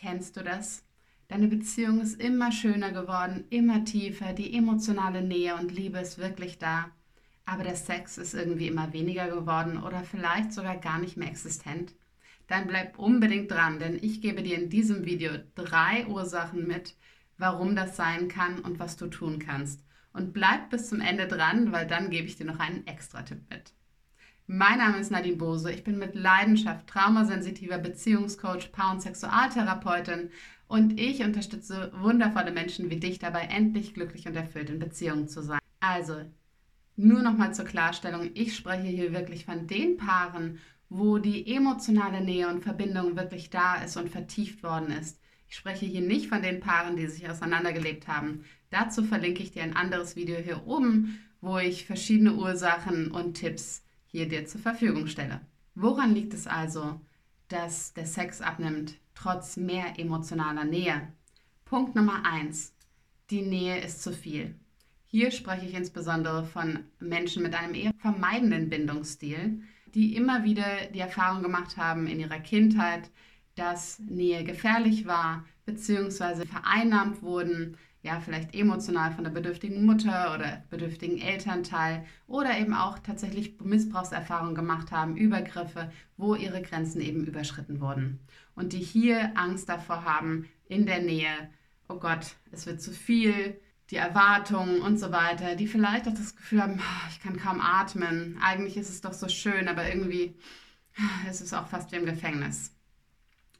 Kennst du das? Deine Beziehung ist immer schöner geworden, immer tiefer, die emotionale Nähe und Liebe ist wirklich da. Aber der Sex ist irgendwie immer weniger geworden oder vielleicht sogar gar nicht mehr existent. Dann bleib unbedingt dran, denn ich gebe dir in diesem Video drei Ursachen mit, warum das sein kann und was du tun kannst. Und bleib bis zum Ende dran, weil dann gebe ich dir noch einen extra Tipp mit. Mein Name ist Nadine Bose. Ich bin mit Leidenschaft traumasensitiver Beziehungscoach, Paar- und Sexualtherapeutin und ich unterstütze wundervolle Menschen wie dich dabei, endlich glücklich und erfüllt in Beziehungen zu sein. Also, nur nochmal zur Klarstellung, ich spreche hier wirklich von den Paaren, wo die emotionale Nähe und Verbindung wirklich da ist und vertieft worden ist. Ich spreche hier nicht von den Paaren, die sich auseinandergelebt haben. Dazu verlinke ich dir ein anderes Video hier oben, wo ich verschiedene Ursachen und Tipps hier dir zur Verfügung stelle. Woran liegt es also, dass der Sex abnimmt, trotz mehr emotionaler Nähe? Punkt Nummer 1. Die Nähe ist zu viel. Hier spreche ich insbesondere von Menschen mit einem eher vermeidenden Bindungsstil, die immer wieder die Erfahrung gemacht haben in ihrer Kindheit, dass Nähe gefährlich war, beziehungsweise vereinnahmt wurden, ja, vielleicht emotional von der bedürftigen Mutter oder bedürftigen Elternteil oder eben auch tatsächlich Missbrauchserfahrungen gemacht haben, Übergriffe, wo ihre Grenzen eben überschritten wurden. Und die hier Angst davor haben, in der Nähe, oh Gott, es wird zu viel, die Erwartungen und so weiter, die vielleicht auch das Gefühl haben, ah, ich kann kaum atmen, eigentlich ist es doch so schön, aber irgendwie ist es auch fast wie im Gefängnis.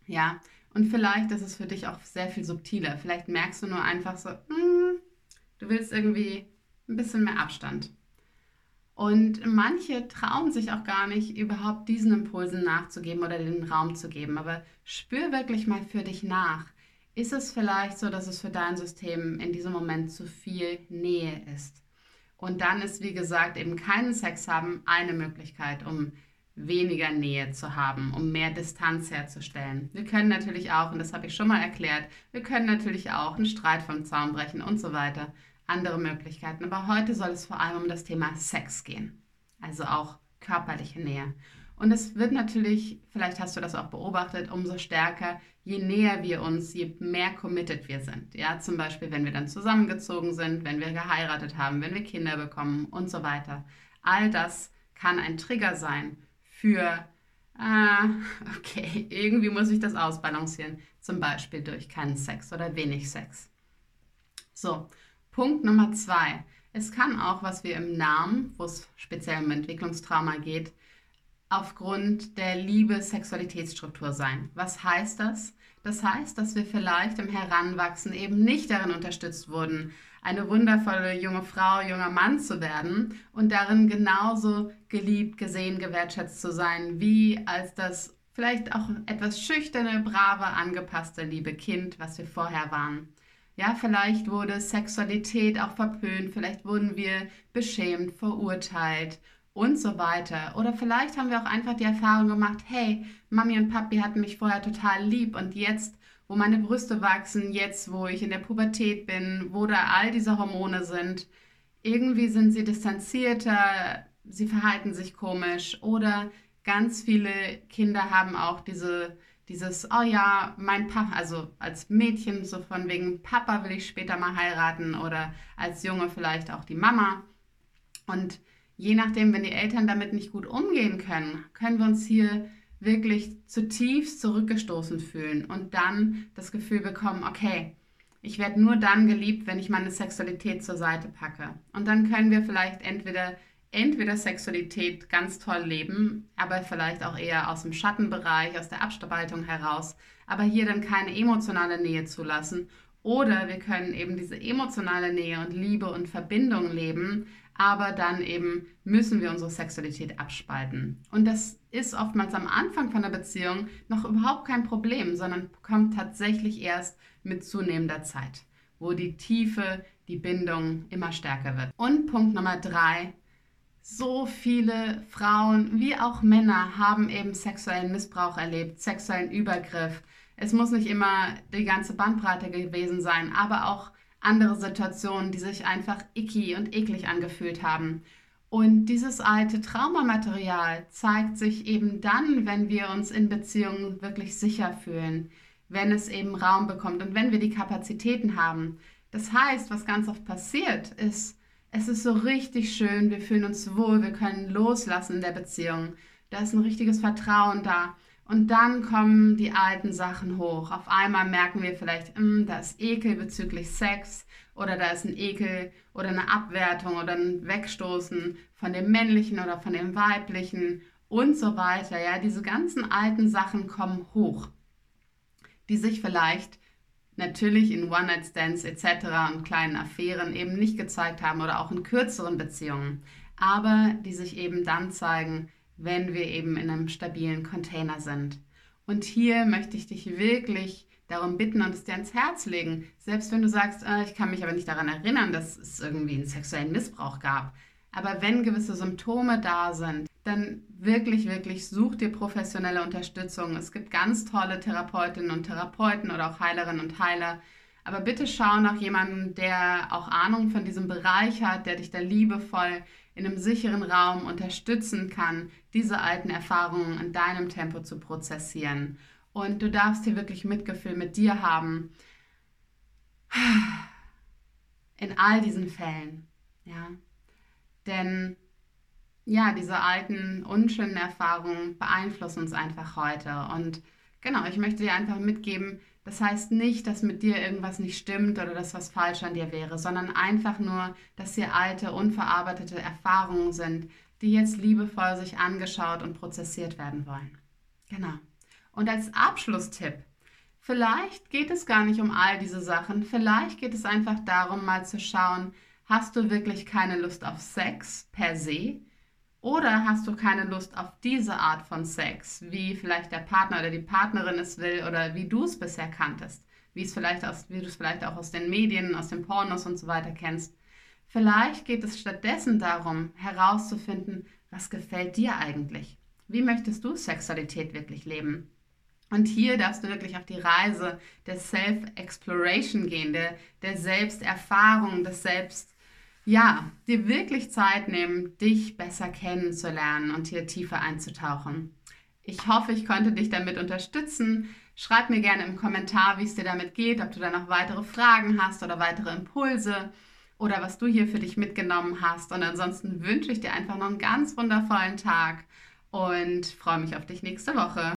Ja, und vielleicht ist es für dich auch sehr viel subtiler. Vielleicht merkst du nur einfach so, mm, du willst irgendwie ein bisschen mehr Abstand. Und manche trauen sich auch gar nicht, überhaupt diesen Impulsen nachzugeben oder den Raum zu geben. Aber spür wirklich mal für dich nach. Ist es vielleicht so, dass es für dein System in diesem Moment zu viel Nähe ist? Und dann ist, wie gesagt, eben keinen Sex haben eine Möglichkeit, um weniger Nähe zu haben, um mehr Distanz herzustellen. Wir können natürlich auch, und das habe ich schon mal erklärt, wir können natürlich auch einen Streit vom Zaun brechen und so weiter. Andere Möglichkeiten. Aber heute soll es vor allem um das Thema Sex gehen. Also auch körperliche Nähe. Und es wird natürlich, vielleicht hast du das auch beobachtet, umso stärker, je näher wir uns, je mehr committed wir sind. Ja, zum Beispiel, wenn wir dann zusammengezogen sind, wenn wir geheiratet haben, wenn wir Kinder bekommen und so weiter. All das kann ein Trigger sein für, äh, okay, irgendwie muss ich das ausbalancieren, zum Beispiel durch keinen Sex oder wenig Sex. So, Punkt Nummer zwei. Es kann auch, was wir im Namen, wo es speziell um Entwicklungstrauma geht, aufgrund der Liebe-Sexualitätsstruktur sein. Was heißt das? Das heißt, dass wir vielleicht im Heranwachsen eben nicht darin unterstützt wurden, eine wundervolle junge Frau, junger Mann zu werden und darin genauso geliebt, gesehen, gewertschätzt zu sein, wie als das vielleicht auch etwas schüchterne, brave, angepasste liebe Kind, was wir vorher waren. Ja, vielleicht wurde Sexualität auch verpönt, vielleicht wurden wir beschämt, verurteilt und so weiter. Oder vielleicht haben wir auch einfach die Erfahrung gemacht, hey, Mami und Papi hatten mich vorher total lieb und jetzt wo meine Brüste wachsen, jetzt wo ich in der Pubertät bin, wo da all diese Hormone sind. Irgendwie sind sie distanzierter, sie verhalten sich komisch oder ganz viele Kinder haben auch diese, dieses, oh ja, mein Papa, also als Mädchen so von wegen Papa will ich später mal heiraten oder als Junge vielleicht auch die Mama. Und je nachdem, wenn die Eltern damit nicht gut umgehen können, können wir uns hier wirklich zutiefst zurückgestoßen fühlen und dann das Gefühl bekommen, okay, ich werde nur dann geliebt, wenn ich meine Sexualität zur Seite packe. Und dann können wir vielleicht entweder entweder Sexualität ganz toll leben, aber vielleicht auch eher aus dem Schattenbereich, aus der Abspaltung heraus, aber hier dann keine emotionale Nähe zulassen. Oder wir können eben diese emotionale Nähe und Liebe und Verbindung leben, aber dann eben müssen wir unsere Sexualität abspalten. Und das ist oftmals am Anfang von der Beziehung noch überhaupt kein Problem, sondern kommt tatsächlich erst mit zunehmender Zeit, wo die Tiefe, die Bindung immer stärker wird. Und Punkt Nummer drei, so viele Frauen wie auch Männer haben eben sexuellen Missbrauch erlebt, sexuellen Übergriff. Es muss nicht immer die ganze Bandbreite gewesen sein, aber auch andere Situationen, die sich einfach icky und eklig angefühlt haben. Und dieses alte Traumamaterial zeigt sich eben dann, wenn wir uns in Beziehungen wirklich sicher fühlen, wenn es eben Raum bekommt und wenn wir die Kapazitäten haben. Das heißt, was ganz oft passiert, ist, es ist so richtig schön, wir fühlen uns wohl, wir können loslassen in der Beziehung. Da ist ein richtiges Vertrauen da. Und dann kommen die alten Sachen hoch. Auf einmal merken wir vielleicht, hm, da ist Ekel bezüglich Sex oder da ist ein Ekel oder eine Abwertung oder ein Wegstoßen von dem männlichen oder von dem weiblichen und so weiter. Ja, diese ganzen alten Sachen kommen hoch, die sich vielleicht natürlich in One-Night-Stands etc. und kleinen Affären eben nicht gezeigt haben oder auch in kürzeren Beziehungen, aber die sich eben dann zeigen, wenn wir eben in einem stabilen Container sind. Und hier möchte ich dich wirklich darum bitten und es dir ans Herz legen, selbst wenn du sagst, äh, ich kann mich aber nicht daran erinnern, dass es irgendwie einen sexuellen Missbrauch gab. Aber wenn gewisse Symptome da sind, dann wirklich, wirklich such dir professionelle Unterstützung. Es gibt ganz tolle Therapeutinnen und Therapeuten oder auch Heilerinnen und Heiler. Aber bitte schau nach jemandem, der auch Ahnung von diesem Bereich hat, der dich da liebevoll in einem sicheren Raum unterstützen kann, diese alten Erfahrungen in deinem Tempo zu prozessieren. Und du darfst hier wirklich Mitgefühl mit dir haben. In all diesen Fällen. Ja. Denn ja, diese alten, unschönen Erfahrungen beeinflussen uns einfach heute. Und genau, ich möchte dir einfach mitgeben, das heißt nicht, dass mit dir irgendwas nicht stimmt oder dass was falsch an dir wäre, sondern einfach nur, dass hier alte, unverarbeitete Erfahrungen sind, die jetzt liebevoll sich angeschaut und prozessiert werden wollen. Genau. Und als Abschlusstipp, vielleicht geht es gar nicht um all diese Sachen, vielleicht geht es einfach darum, mal zu schauen, hast du wirklich keine Lust auf Sex per se? Oder hast du keine Lust auf diese Art von Sex, wie vielleicht der Partner oder die Partnerin es will oder wie du es bisher kanntest, wie, es vielleicht aus, wie du es vielleicht auch aus den Medien, aus den Pornos und so weiter kennst. Vielleicht geht es stattdessen darum, herauszufinden, was gefällt dir eigentlich? Wie möchtest du Sexualität wirklich leben? Und hier darfst du wirklich auf die Reise der Self-Exploration gehen, der, der Selbsterfahrung, des Selbst, ja, dir wirklich Zeit nehmen, dich besser kennenzulernen und hier tiefer einzutauchen. Ich hoffe, ich konnte dich damit unterstützen. Schreib mir gerne im Kommentar, wie es dir damit geht, ob du da noch weitere Fragen hast oder weitere Impulse oder was du hier für dich mitgenommen hast. Und ansonsten wünsche ich dir einfach noch einen ganz wundervollen Tag und freue mich auf dich nächste Woche.